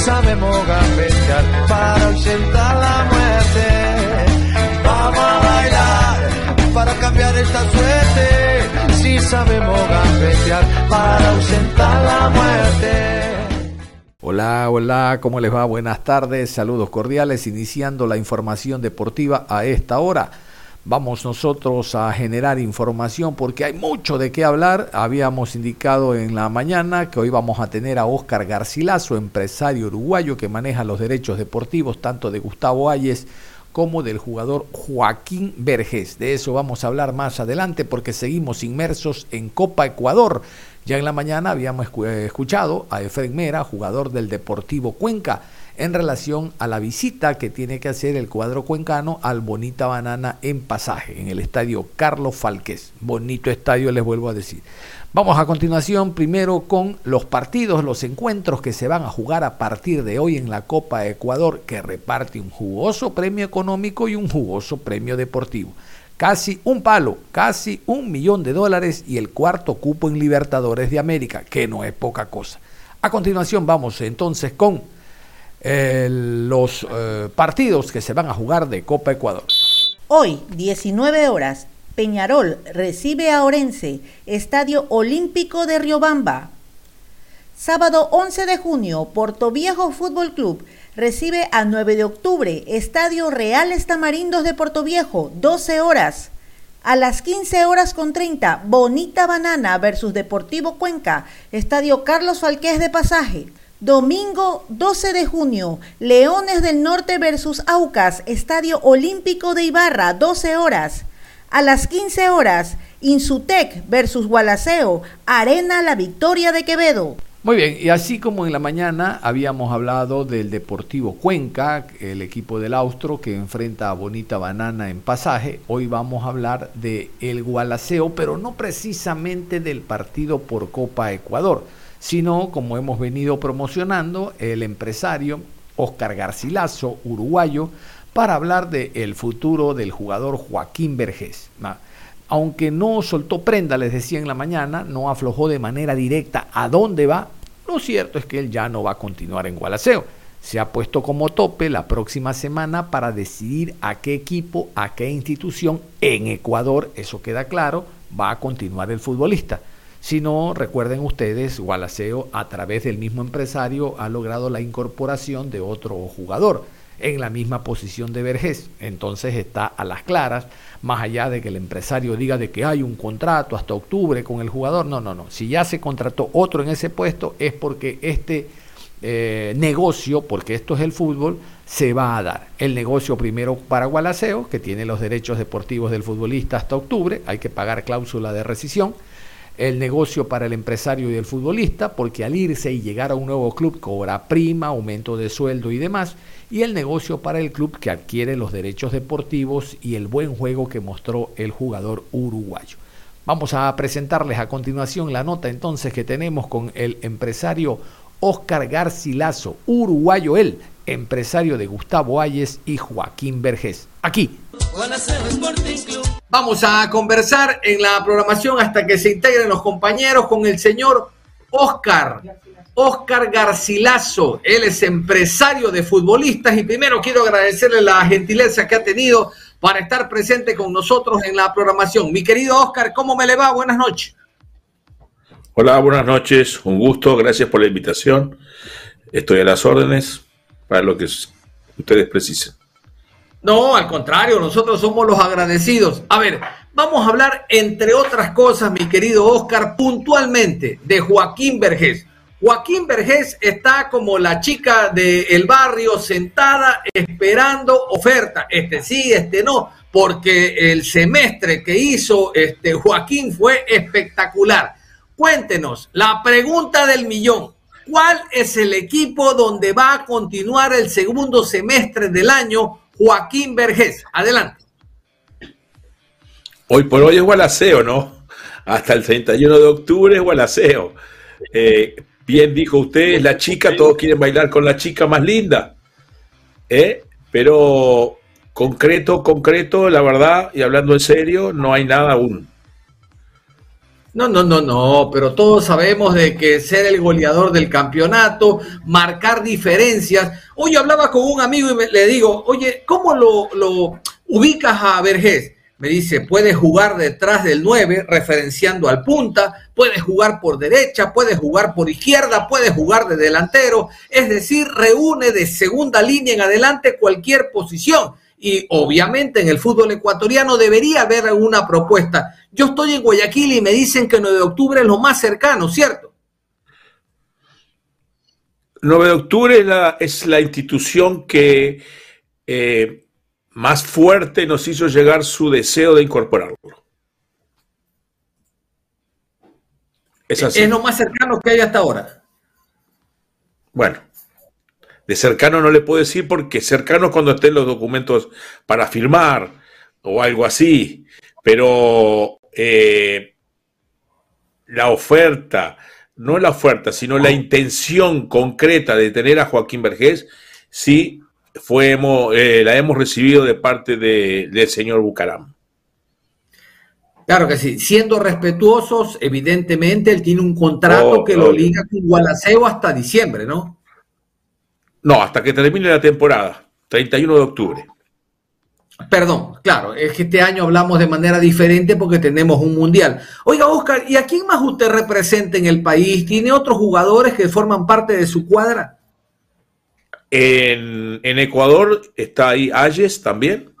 Sabemos gambetear para ausentar la muerte. Vamos a bailar para cambiar esta suerte. Si sabemos gambetear para ausentar la muerte. Hola, hola, ¿cómo les va? Buenas tardes, saludos cordiales, iniciando la información deportiva a esta hora vamos nosotros a generar información porque hay mucho de qué hablar. Habíamos indicado en la mañana que hoy vamos a tener a Oscar Garcilaso, empresario uruguayo que maneja los derechos deportivos tanto de Gustavo Ayes como del jugador Joaquín Vergés. De eso vamos a hablar más adelante porque seguimos inmersos en Copa Ecuador. Ya en la mañana habíamos escuchado a Efren Mera, jugador del Deportivo Cuenca en relación a la visita que tiene que hacer el cuadro cuencano al Bonita Banana en pasaje, en el estadio Carlos Falqués. Bonito estadio, les vuelvo a decir. Vamos a continuación primero con los partidos, los encuentros que se van a jugar a partir de hoy en la Copa Ecuador, que reparte un jugoso premio económico y un jugoso premio deportivo. Casi un palo, casi un millón de dólares y el cuarto cupo en Libertadores de América, que no es poca cosa. A continuación vamos entonces con los eh, partidos que se van a jugar de Copa Ecuador. Hoy, 19 horas, Peñarol recibe a Orense, Estadio Olímpico de Riobamba. Sábado 11 de junio, Portoviejo Fútbol Club recibe a 9 de octubre, Estadio Reales Tamarindos de Portoviejo, 12 horas. A las 15 horas con 30, Bonita Banana versus Deportivo Cuenca, Estadio Carlos Falqués de Pasaje. Domingo 12 de junio, Leones del Norte versus Aucas, Estadio Olímpico de Ibarra, 12 horas. A las 15 horas, Insutec versus Gualaceo, Arena La Victoria de Quevedo. Muy bien, y así como en la mañana habíamos hablado del Deportivo Cuenca, el equipo del Austro que enfrenta a Bonita Banana en pasaje, hoy vamos a hablar de el Gualaceo, pero no precisamente del partido por Copa Ecuador sino, como hemos venido promocionando, el empresario Oscar Garcilaso, uruguayo, para hablar del futuro del jugador Joaquín Vergés. Aunque no soltó prenda, les decía en la mañana, no aflojó de manera directa a dónde va, lo cierto es que él ya no va a continuar en Gualaceo. Se ha puesto como tope la próxima semana para decidir a qué equipo, a qué institución en Ecuador, eso queda claro, va a continuar el futbolista. Si no, recuerden ustedes, Gualaceo a través del mismo empresario ha logrado la incorporación de otro jugador en la misma posición de Vergés. Entonces está a las claras, más allá de que el empresario diga de que hay un contrato hasta octubre con el jugador. No, no, no. Si ya se contrató otro en ese puesto es porque este eh, negocio, porque esto es el fútbol, se va a dar. El negocio primero para Gualaceo, que tiene los derechos deportivos del futbolista hasta octubre, hay que pagar cláusula de rescisión el negocio para el empresario y el futbolista, porque al irse y llegar a un nuevo club cobra prima, aumento de sueldo y demás, y el negocio para el club que adquiere los derechos deportivos y el buen juego que mostró el jugador uruguayo. Vamos a presentarles a continuación la nota entonces que tenemos con el empresario Oscar Garcilaso, uruguayo él, empresario de Gustavo Ayes y Joaquín Vergés. Aquí. Vamos a conversar en la programación hasta que se integren los compañeros con el señor Oscar. Oscar Garcilaso, él es empresario de futbolistas y primero quiero agradecerle la gentileza que ha tenido para estar presente con nosotros en la programación. Mi querido Oscar, ¿cómo me le va? Buenas noches. Hola, buenas noches, un gusto, gracias por la invitación. Estoy a las órdenes para lo que ustedes precisen. No, al contrario, nosotros somos los agradecidos. A ver, vamos a hablar, entre otras cosas, mi querido Oscar, puntualmente de Joaquín Vergés. Joaquín Vergés está como la chica del barrio sentada esperando oferta. Este sí, este no, porque el semestre que hizo este Joaquín fue espectacular. Cuéntenos, la pregunta del millón. ¿Cuál es el equipo donde va a continuar el segundo semestre del año Joaquín Vergés? Adelante. Hoy por hoy es Gualaceo, ¿no? Hasta el 31 de octubre es Gualaceo. Eh, bien dijo usted, la chica, todos quieren bailar con la chica más linda. ¿eh? Pero concreto, concreto, la verdad, y hablando en serio, no hay nada aún. No, no, no, no, pero todos sabemos de que ser el goleador del campeonato, marcar diferencias. Hoy hablaba con un amigo y le digo, oye, ¿cómo lo, ubicas a Vergés? me dice, puede jugar detrás del 9, referenciando al punta, puede jugar por derecha, puede jugar por izquierda, puede jugar de delantero, es decir, reúne de segunda línea en adelante cualquier posición. Y obviamente en el fútbol ecuatoriano debería haber alguna propuesta. Yo estoy en Guayaquil y me dicen que 9 de octubre es lo más cercano, ¿cierto? 9 de octubre es la, es la institución que eh, más fuerte nos hizo llegar su deseo de incorporarlo. Es, así. es lo más cercano que hay hasta ahora. Bueno, de cercano no le puedo decir porque cercano cuando estén los documentos para firmar o algo así, pero eh, la oferta, no la oferta, sino la intención concreta de tener a Joaquín Vergés, sí fue, eh, la hemos recibido de parte del señor Bucaram. Claro que sí, siendo respetuosos, evidentemente él tiene un contrato oh, que lo liga con Gualaceo hasta diciembre, ¿no? No, hasta que termine la temporada, 31 de octubre. Perdón, claro, es que este año hablamos de manera diferente porque tenemos un mundial. Oiga, Oscar, ¿y a quién más usted representa en el país? ¿Tiene otros jugadores que forman parte de su cuadra? En, Ecuador está ahí Ayes también.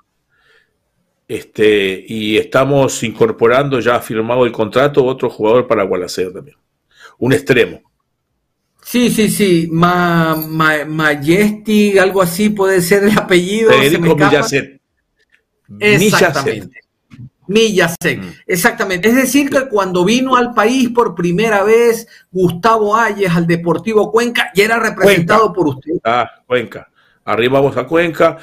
Este, y estamos incorporando, ya ha firmado el contrato, otro jugador para Gualaceo también. Un extremo. Sí, sí, sí. Ma, algo así puede ser el apellido. Federico Exactamente. Mm. exactamente. Es decir, que cuando vino al país por primera vez Gustavo Ayes al Deportivo Cuenca, ya era representado por usted. Ah, Cuenca. Arriba vamos a Cuenca.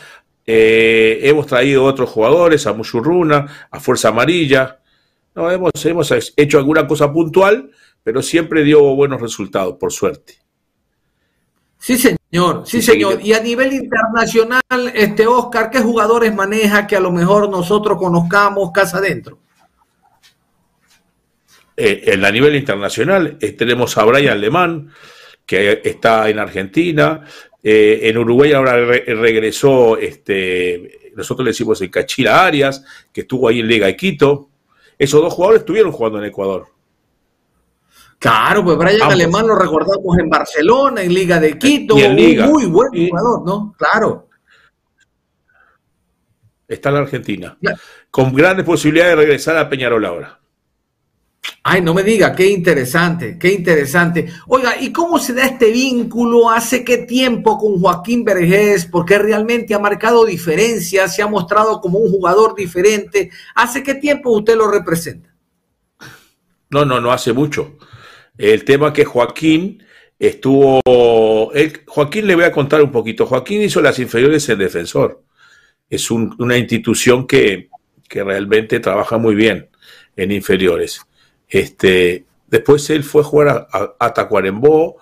Eh, hemos traído otros jugadores, a Muchurruna, a Fuerza Amarilla. No, hemos, hemos hecho alguna cosa puntual, pero siempre dio buenos resultados, por suerte. Sí, señor, sí, señor. Y a nivel internacional, este Oscar, ¿qué jugadores maneja que a lo mejor nosotros conozcamos casa adentro? Eh, en a nivel internacional eh, tenemos a Brian Alemán, que está en Argentina. Eh, en Uruguay ahora regresó, este, nosotros le decimos el Cachila Arias, que estuvo ahí en Liga de Quito. Esos dos jugadores estuvieron jugando en Ecuador. Claro, pues Brian Alemán lo recordamos en Barcelona, en Liga de Quito, muy buen jugador, ¿no? Claro. Está en la Argentina, con grandes posibilidades de regresar a Peñarol ahora. Ay, no me diga, qué interesante, qué interesante. Oiga, ¿y cómo se da este vínculo? ¿Hace qué tiempo con Joaquín Vergés? Porque realmente ha marcado diferencias, se ha mostrado como un jugador diferente. ¿Hace qué tiempo usted lo representa? No, no, no hace mucho. El tema que Joaquín estuvo. Joaquín le voy a contar un poquito. Joaquín hizo las inferiores en defensor. Es una institución que, realmente trabaja muy bien en inferiores. Este, después él fue a jugar a, Tacuarembó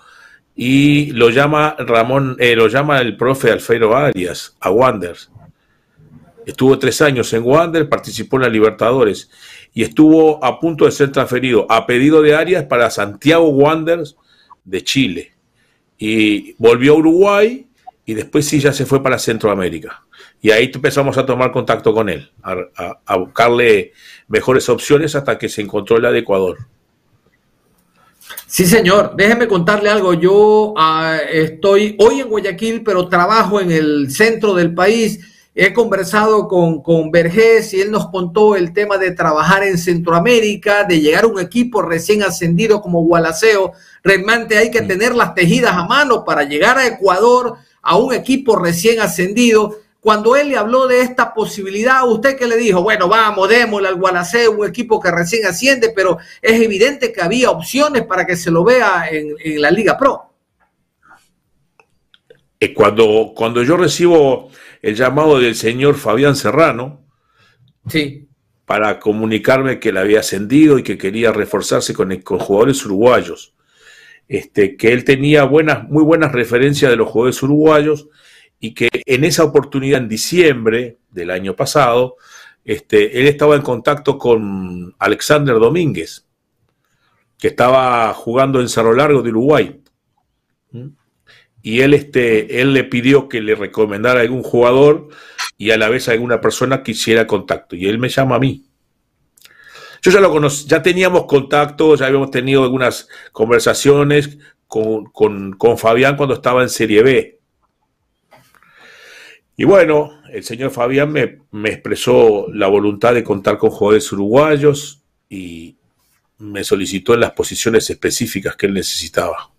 y lo llama Ramón, eh, lo llama el profe Alfredo Arias a Wanderers. Estuvo tres años en Wander, participó en la Libertadores y estuvo a punto de ser transferido a pedido de Arias para Santiago Wanderers de Chile. Y volvió a Uruguay y después sí ya se fue para Centroamérica. Y ahí empezamos a tomar contacto con él, a, buscarle mejores opciones hasta que se encontró la de Ecuador. Sí, señor. Déjeme contarle algo. Yo ah, estoy hoy en Guayaquil, pero trabajo en el centro del país He conversado con, con Vergés y él nos contó el tema de trabajar en Centroamérica, de llegar a un equipo recién ascendido como Gualaceo. Realmente hay que tener las tejidas a mano para llegar a Ecuador, a un equipo recién ascendido. Cuando él le habló de esta posibilidad, ¿usted qué le dijo? Bueno, vamos, démosle al Gualaceo, un equipo que recién asciende, pero es evidente que había opciones para que se lo vea en, en la Liga Pro. Eh, cuando, cuando yo recibo el llamado del señor Fabián Serrano, sí. para comunicarme que le había ascendido y que quería reforzarse con, con jugadores uruguayos, este, que él tenía buenas, muy buenas referencias de los jugadores uruguayos y que en esa oportunidad, en diciembre del año pasado, este, él estaba en contacto con Alexander Domínguez, que estaba jugando en Cerro Largo de Uruguay. ¿Mm? Y él, este, él le pidió que le recomendara algún jugador y a la vez alguna persona que hiciera contacto. Y él me llama a mí. Yo ya lo conocí, ya teníamos contacto, ya habíamos tenido algunas conversaciones con, con Fabián cuando estaba en Serie B. Y bueno, el señor Fabián me, me, expresó la voluntad de contar con jugadores uruguayos y me solicitó en las posiciones específicas que él necesitaba.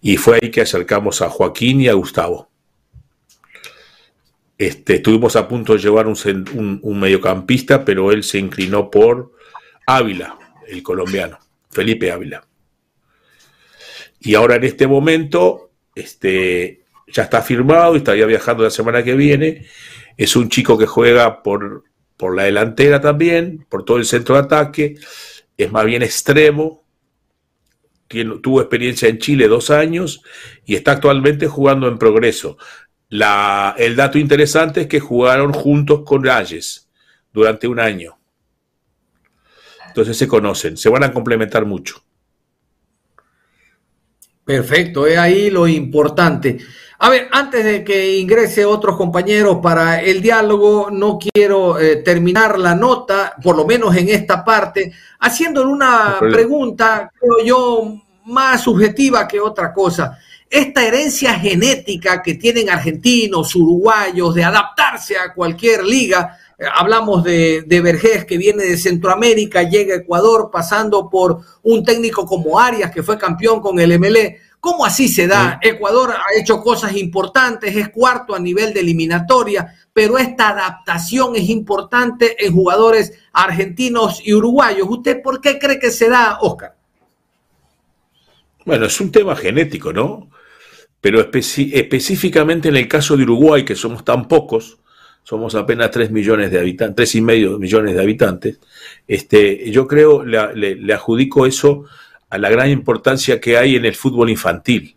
Y fue ahí que acercamos a Joaquín y a Gustavo. Este, estuvimos a punto de llevar un, mediocampista, pero él se inclinó por Ávila, el colombiano, Felipe Ávila. Y ahora en este momento, este, ya está firmado y estaría viajando la semana que viene. Es un chico que juega por, por la delantera también, por todo el centro de ataque. Es más bien extremo, tuvo experiencia en Chile dos años y está actualmente jugando en progreso. El dato interesante es que jugaron juntos con Reyes durante un año. Entonces se conocen, se van a complementar mucho. Perfecto, es ahí lo importante. A ver, antes de que ingrese otros compañeros para el diálogo, no quiero eh, terminar la nota, por lo menos en esta parte, haciéndole una pregunta, creo yo, más subjetiva que otra cosa. Esta herencia genética que tienen argentinos, uruguayos, de adaptarse a cualquier liga, eh, hablamos de, de Vergés que viene de Centroamérica, llega a Ecuador pasando por un técnico como Arias que fue campeón con el MLE. ¿Cómo así se da? Ecuador ha hecho cosas importantes, es cuarto a nivel de eliminatoria, pero esta adaptación es importante en jugadores argentinos y uruguayos. ¿Usted por qué cree que se da, Oscar? Bueno, es un tema genético, ¿no? Pero específicamente en el caso de Uruguay, que somos tan pocos, somos apenas 3 millones de habitantes, tres y medio millones de habitantes, este, yo creo, le, le adjudico eso a la gran importancia que hay en el fútbol infantil.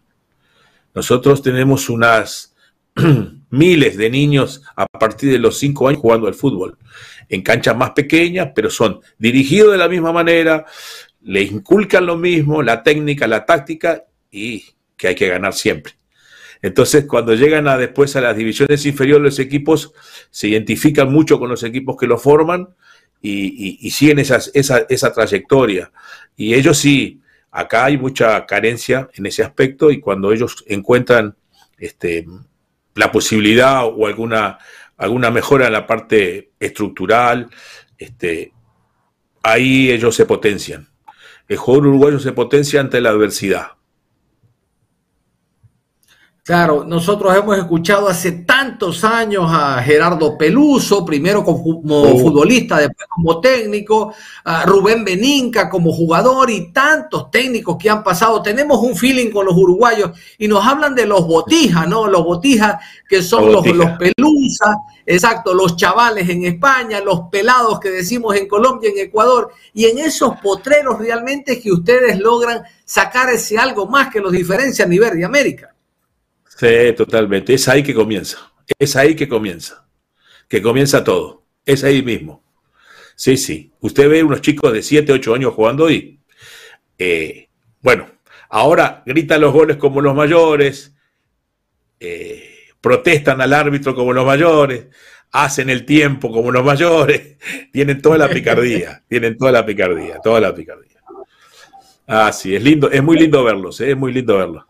Nosotros tenemos unas miles de niños a partir de los 5 años jugando al fútbol, en canchas más pequeñas, pero son dirigidos de la misma manera, le inculcan lo mismo, la técnica, la táctica, y que hay que ganar siempre. Entonces, cuando llegan a, después a las divisiones inferiores, los equipos se identifican mucho con los equipos que lo forman y, siguen esa, esa trayectoria. Y ellos sí, Acá hay mucha carencia en ese aspecto y cuando ellos encuentran este, la posibilidad o alguna, alguna mejora en la parte estructural, este, ahí ellos se potencian. El jugador uruguayo se potencia ante la adversidad. Claro, nosotros hemos escuchado hace tantos años a Gerardo Peluso, primero como oh. futbolista, después como técnico, a Rubén Beninca como jugador y tantos técnicos que han pasado. Tenemos un feeling con los uruguayos y nos hablan de los botijas, ¿no? Los botijas que son los, los pelusas, exacto, los chavales en España, los pelados que decimos en Colombia, en Ecuador, y en esos potreros realmente que ustedes logran sacar ese algo más que los diferencia a nivel de América. Sí, totalmente. Es ahí que comienza. Es ahí que comienza. Que comienza todo. Es ahí mismo. Sí, sí. Usted ve unos chicos de 7, 8 años jugando y, eh, bueno, ahora gritan los goles como los mayores, eh, protestan al árbitro como los mayores, hacen el tiempo como los mayores, tienen toda la picardía, tienen toda la picardía, toda la picardía. Ah, sí, es lindo, es muy lindo verlos, ¿eh? es muy lindo verlos.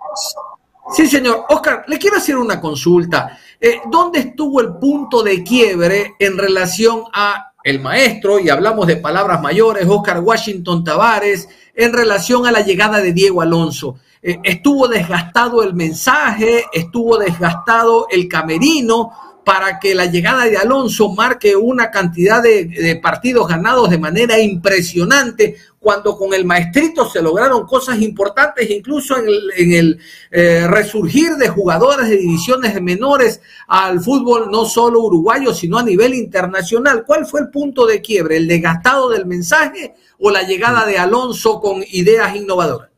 Sí, señor. Oscar, le quiero hacer una consulta. Eh, ¿Dónde estuvo el punto de quiebre en relación a el maestro, y hablamos de palabras mayores, Oscar Washington Tavares, en relación a la llegada de Diego Alonso? Eh, ¿Estuvo desgastado el mensaje? ¿Estuvo desgastado el camerino? para que la llegada de Alonso marque una cantidad de, partidos ganados de manera impresionante, cuando con el maestrito se lograron cosas importantes, incluso en el, eh, resurgir de jugadores de divisiones menores al fútbol, no solo uruguayo, sino a nivel internacional. ¿Cuál fue el punto de quiebre? ¿El desgastado del mensaje o la llegada de Alonso con ideas innovadoras?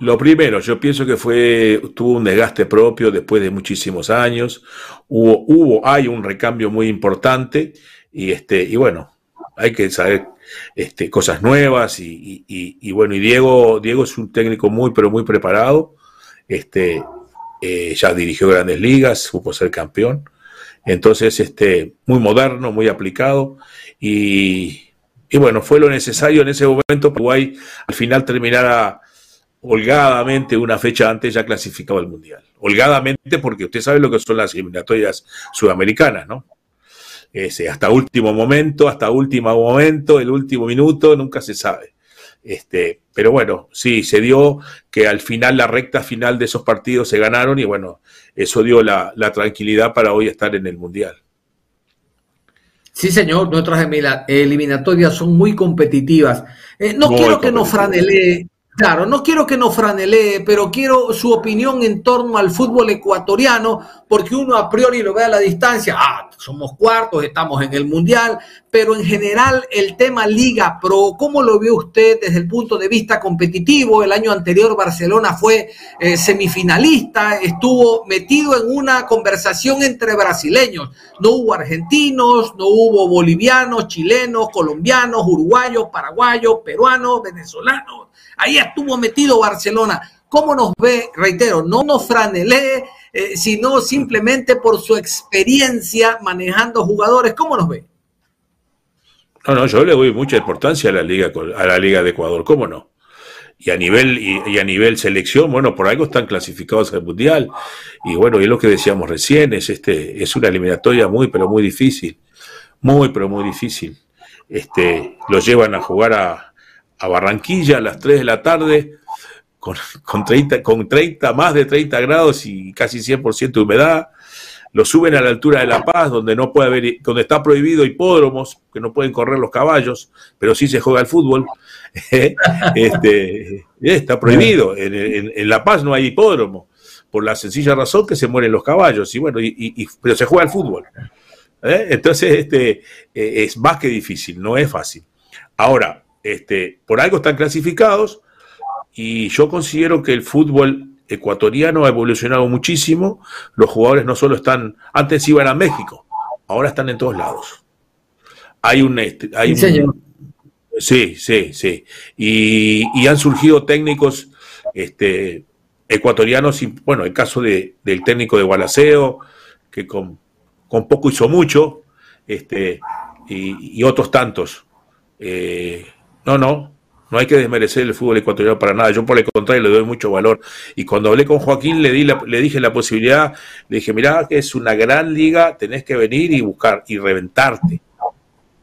Lo primero, yo pienso que fue, tuvo un desgaste propio después de muchísimos años. Hubo, hubo, hay un recambio muy importante y este, y bueno, hay que saber este, cosas nuevas y, bueno, y Diego, Diego es un técnico muy, pero muy preparado. Este, eh, ya dirigió grandes ligas, supo ser campeón. Entonces, este, muy moderno, muy aplicado y, y bueno, fue lo necesario en ese momento Uruguay al final terminara holgadamente una fecha antes ya clasificado al Mundial. Holgadamente porque usted sabe lo que son las eliminatorias sudamericanas, ¿no? Ese, hasta último momento, hasta último momento, el último minuto, nunca se sabe. Este, pero bueno, sí, se dio que al final, la recta final de esos partidos se ganaron y bueno, eso dio la, tranquilidad para hoy estar en el Mundial. Sí, señor, nuestras eliminatorias son muy competitivas. Eh, no quiero que nos franelee Claro, no quiero que nos franelee, pero quiero su opinión en torno al fútbol ecuatoriano, porque uno a priori lo ve a la distancia, ah, somos cuartos, estamos en el Mundial, pero en general el tema Liga Pro, ¿cómo lo ve usted desde el punto de vista competitivo? El año anterior Barcelona fue eh, semifinalista, estuvo metido en una conversación entre brasileños, no hubo argentinos, no hubo bolivianos, chilenos, colombianos, uruguayos, paraguayos, peruanos, venezolanos Ahí estuvo metido Barcelona. ¿Cómo nos ve? Reitero, no nos franelee, eh, sino simplemente por su experiencia manejando jugadores. ¿Cómo nos ve? No, no, yo le doy mucha importancia a la Liga, a la Liga de Ecuador, ¿cómo no? Y a nivel, y, a nivel selección, bueno, por algo están clasificados al Mundial. Y bueno, y lo que decíamos recién, es este, es una eliminatoria muy, pero muy difícil. Muy, pero muy difícil. Este, los llevan a jugar a, a Barranquilla a las 3 de la tarde con, con, 30, con 30, más de 30 grados y casi 100% de humedad. Lo suben a la altura de La Paz, donde no puede haber, donde está prohibido hipódromos, que no pueden correr los caballos, pero sí se juega el fútbol. este, está prohibido. En, La Paz no hay hipódromo, por la sencilla razón que se mueren los caballos, y bueno, y, pero se juega el fútbol. ¿eh? Entonces, este, eh, es más que difícil, no es fácil. Ahora, este, por algo están clasificados y yo considero que el fútbol ecuatoriano ha evolucionado muchísimo. Los jugadores no solo están, antes iban a México, ahora están en todos lados. Hay un, este, hay sí, sí, sí, Y, han surgido técnicos, este, ecuatorianos, y, bueno, el caso de, del técnico de Gualaceo, que con, poco hizo mucho, este, y, otros tantos. Eh, no, no, no hay que desmerecer el fútbol ecuatoriano para nada. Yo por el contrario le doy mucho valor. Y cuando hablé con Joaquín le, di le dije la posibilidad, le dije, mirá que es una gran liga, tenés que venir y buscar y reventarte.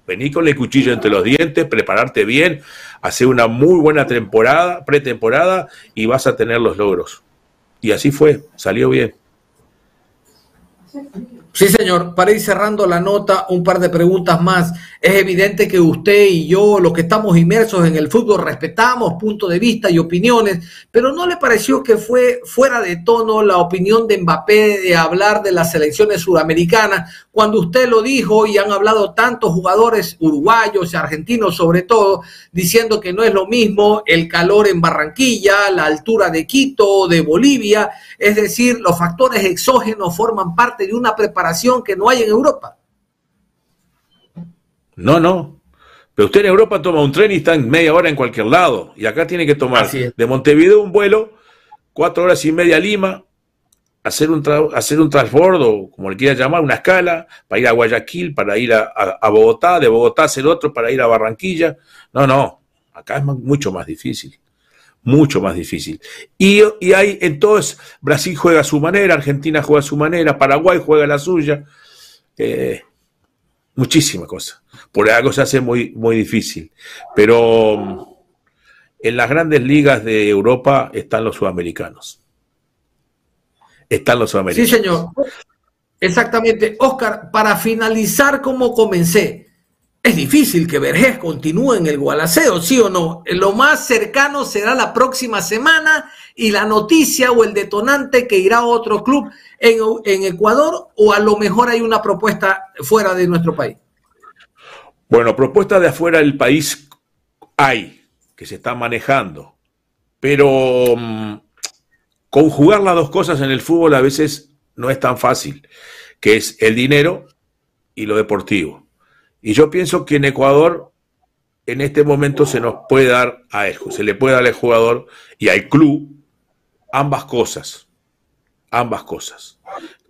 Vení con el cuchillo entre los dientes, prepararte bien, hacer una muy buena temporada, pretemporada y vas a tener los logros. Y así fue, salió bien. Sí, señor. Para ir cerrando la nota, un par de preguntas más. Es evidente que usted y yo, los que estamos inmersos en el fútbol, respetamos puntos de vista y opiniones, pero ¿no le pareció que fue fuera de tono la opinión de Mbappé de hablar de las selecciones sudamericanas cuando usted lo dijo y han hablado tantos jugadores uruguayos y argentinos sobre todo, diciendo que no es lo mismo el calor en Barranquilla, la altura de Quito, de Bolivia, es decir, los factores exógenos forman parte de una preparación que no hay en Europa. No, no. Pero usted en Europa toma un tren y está en media hora en cualquier lado. Y acá tiene que tomar de Montevideo un vuelo, cuatro horas y media a Lima, hacer un, hacer un transbordo, como le quiera llamar, una escala, para ir a Guayaquil, para ir a, Bogotá, de Bogotá hacer otro para ir a Barranquilla. No, no, acá es mucho más difícil. mucho más difícil. Y, y hay, entonces, Brasil juega a su manera, Argentina juega a su manera, Paraguay juega a la suya. Eh, muchísimas cosas. Por algo se hace muy, muy difícil. Pero mm, en las grandes ligas de Europa están los sudamericanos. Están los sudamericanos. Sí, señor. Exactamente. Oscar, para finalizar como comencé, es difícil que Vergés continúe en el Gualaceo, ¿sí o no? Lo más cercano será la próxima semana y la noticia o el detonante que irá a otro club en, en Ecuador o a lo mejor hay una propuesta fuera de nuestro país. Bueno, propuestas de afuera del país hay, que se están manejando, pero um, conjugar las dos cosas en el fútbol a veces no es tan fácil, que es el dinero y lo deportivo. Y yo pienso que en Ecuador en este momento se nos puede dar a él, se le puede dar al jugador y al club ambas cosas, ambas cosas.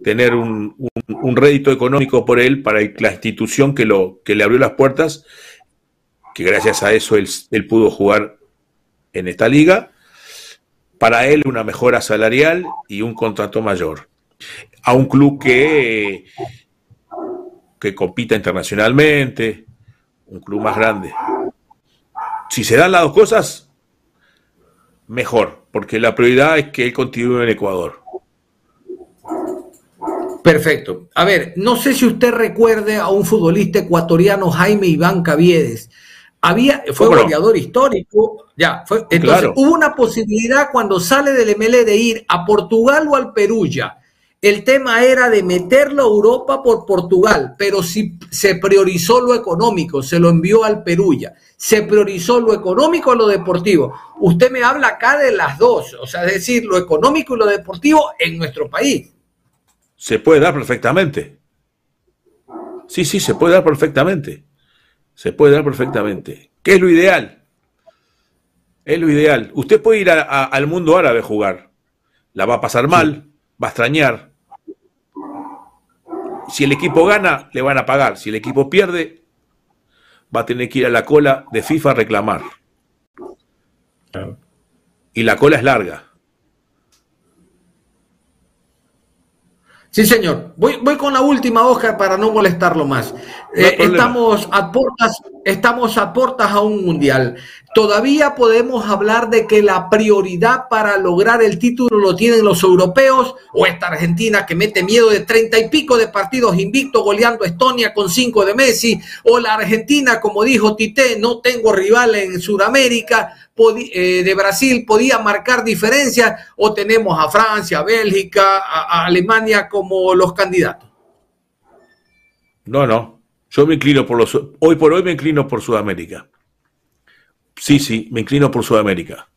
Tener un, un, rédito económico por él para la institución que, lo, que le abrió las puertas, que gracias a eso él, él pudo jugar en esta liga, para él una mejora salarial y un contrato mayor. A un club que que compita internacionalmente, un club más grande. Si se dan las dos cosas, mejor, porque la prioridad es que él continúe en Ecuador. Perfecto. A ver, no sé si usted recuerde a un futbolista ecuatoriano, Jaime Iván Caviedes. Había, fue goleador histórico, ya, fue, entonces hubo una posibilidad cuando sale del ML de ir a Portugal o al Perú ya el tema era de meterlo a Europa por Portugal, pero si se priorizó lo económico, se lo envió al Perú ya. Se priorizó lo económico o lo deportivo. Usted me habla acá de las dos, o sea, es decir, lo económico y lo deportivo en nuestro país. Se puede dar perfectamente. Sí, sí, se puede dar perfectamente. Se puede dar perfectamente. ¿Qué es lo ideal? Es lo ideal. Usted puede ir al mundo árabe a jugar. La va a pasar mal, va a extrañar, si el equipo gana, le van a pagar. Si el equipo pierde, va a tener que ir a la cola de FIFA a reclamar. Y la cola es larga. Sí, señor. Voy, voy con la última hoja para no molestarlo más. Eh, estamos, a portas, estamos a portas a un mundial. Todavía podemos hablar de que la prioridad para lograr el título lo tienen los europeos o esta Argentina que mete miedo de treinta y pico de partidos invicto goleando a Estonia con cinco de Messi o la Argentina, como dijo Tite, no tengo rival en Sudamérica, eh, de Brasil podía marcar diferencias o tenemos a Francia, a Bélgica, a, Alemania como los candidatos? No, no. Yo me inclino por los. Hoy por hoy me inclino por Sudamérica. Sí, sí, me inclino por Sudamérica.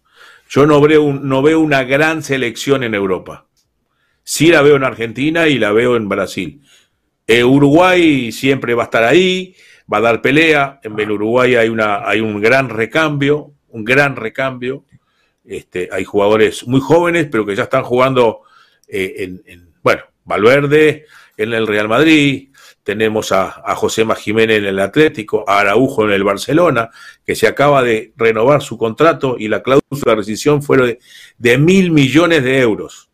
Yo no veo, no veo una gran selección en Europa. Sí la veo en Argentina y la veo en Brasil. Eh, Uruguay siempre va a estar ahí, va a dar pelea. En Uruguay hay, una, hay un gran recambio un gran recambio. Este, hay jugadores muy jóvenes, pero que ya están jugando eh, en, bueno, Valverde en el Real Madrid, tenemos a, a José Jiménez en el Atlético, a Araujo en el Barcelona, que se acaba de renovar su contrato y la cláusula de rescisión fue de, mil millones de euros.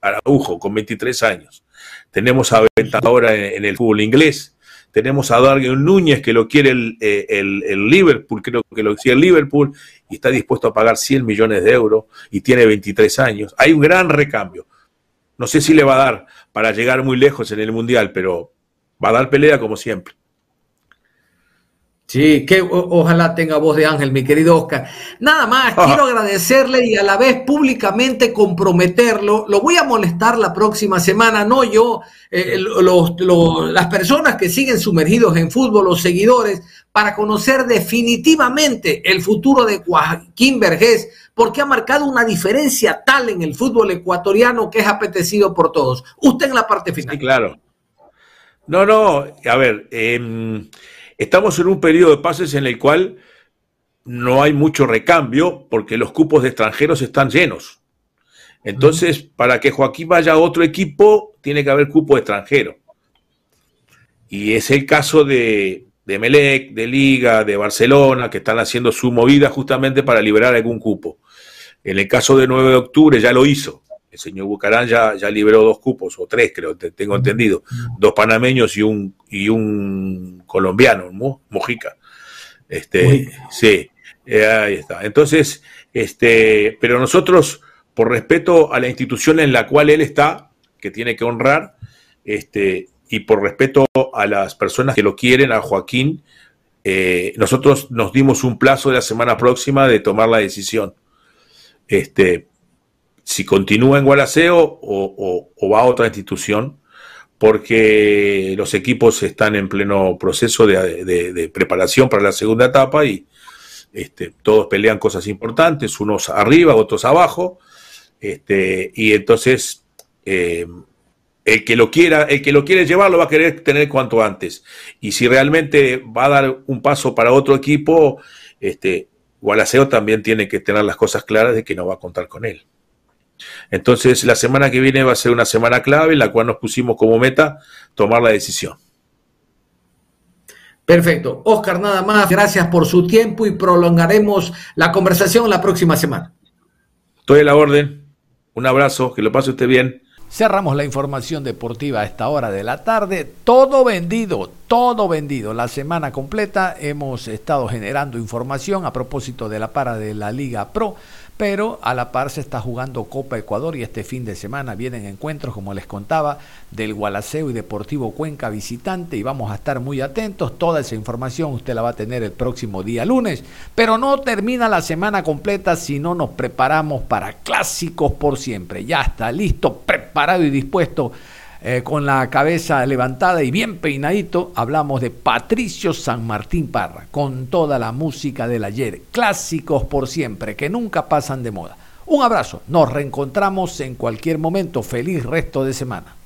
Araujo, con 23 años. Tenemos a Venta ahora en el fútbol inglés, tenemos a Darwin Núñez que lo quiere eh, el, Liverpool, creo que lo quiere el Liverpool y está dispuesto a pagar 100 millones de euros y tiene 23 años. Hay un gran recambio. No sé si le va a dar para llegar muy lejos en el Mundial, pero va a dar pelea como siempre. Sí, que ojalá tenga voz de ángel, mi querido Oscar. Nada más, quiero agradecerle y a la vez públicamente comprometerlo. Lo voy a molestar la próxima semana, no yo, eh, las personas que siguen sumergidos en fútbol, los seguidores, para conocer definitivamente el futuro de Joaquín Vergés, porque ha marcado una diferencia tal en el fútbol ecuatoriano que es apetecido por todos. Usted en la parte final. Sí, claro. No, no, a ver, eh, Estamos en un periodo de pases en el cual no hay mucho recambio porque los cupos de extranjeros están llenos. Entonces, para que Joaquín vaya a otro equipo, tiene que haber cupo extranjero. Y es el caso de, de Melec, de Liga, de Barcelona, que están haciendo su movida justamente para liberar algún cupo. En el caso de 9 de octubre ya lo hizo. El señor Bucarán ya, ya liberó dos cupos, o tres creo, tengo entendido. Dos panameños y un, y un colombiano, Mojica. Este, sí, eh, ahí está. Entonces, este, pero nosotros, por respeto a la institución en la cual él está, que tiene que honrar, este, y por respeto a las personas que lo quieren, a Joaquín, eh, nosotros nos dimos un plazo de la semana próxima de tomar la decisión. Este, si continúa en Gualaceo o, va a otra institución, porque los equipos están en pleno proceso de, preparación para la segunda etapa y este, todos pelean cosas importantes, unos arriba, otros abajo, este, y entonces eh, el que lo quiera, el que lo quiere llevar lo va a querer tener cuanto antes. Y si realmente va a dar un paso para otro equipo, este, Gualaceo también tiene que tener las cosas claras de que no va a contar con él. Entonces, la semana que viene va a ser una semana clave en la cual nos pusimos como meta tomar la decisión. Perfecto. Oscar, nada más. Gracias por su tiempo y prolongaremos la conversación la próxima semana. Estoy a la orden. Un abrazo, que lo pase usted bien. Cerramos la información deportiva a esta hora de la tarde. Todo vendido, todo vendido. La semana completa hemos estado generando información a propósito de la para de la Liga Pro pero a la par se está jugando Copa Ecuador y este fin de semana vienen encuentros, como les contaba, del Gualaceo y Deportivo Cuenca visitante y vamos a estar muy atentos. Toda esa información usted la va a tener el próximo día lunes, pero no termina la semana completa si no nos preparamos para clásicos por siempre. Ya está listo, preparado y dispuesto eh, con la cabeza levantada y bien peinadito, hablamos de Patricio San Martín Parra, con toda la música del ayer, clásicos por siempre, que nunca pasan de moda. Un abrazo, nos reencontramos en cualquier momento, feliz resto de semana.